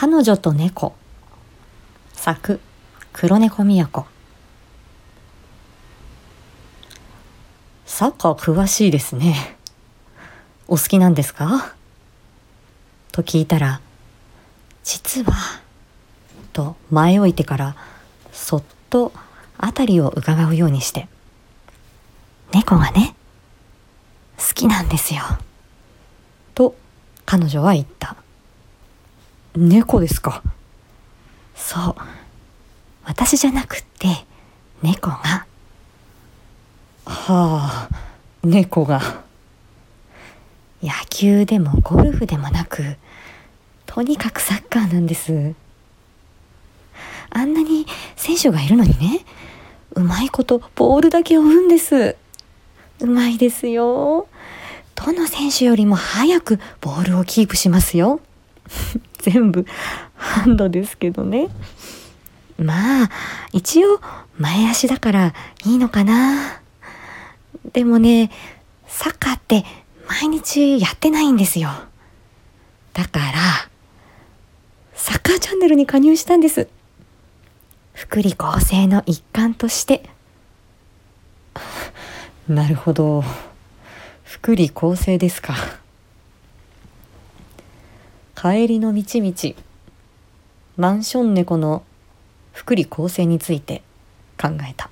彼女と猫。作黒猫都。サッカー詳しいですね。お好きなんですか？と聞いたら実はと前置いてからそっと辺りを伺うようにして。猫がね好きなんですよ。と彼女は言った。猫ですか。そう。私じゃなくって猫が。はあ猫が。野球でもゴルフでもなくとにかくサッカーなんです。あんなに選手がいるのにねうまいことボールだけ追うんです。うまいですよ。どの選手よりも早くボールをキープしますよ全部ハンドですけどね。まあ一応前足だからいいのかな。でもねサッカーって毎日やってないんですよ。だからサッカーチャンネルに加入したんです。福利厚生の一環として。なるほど。福利厚生ですか。帰りの道々マンション猫の福利厚生について考えた。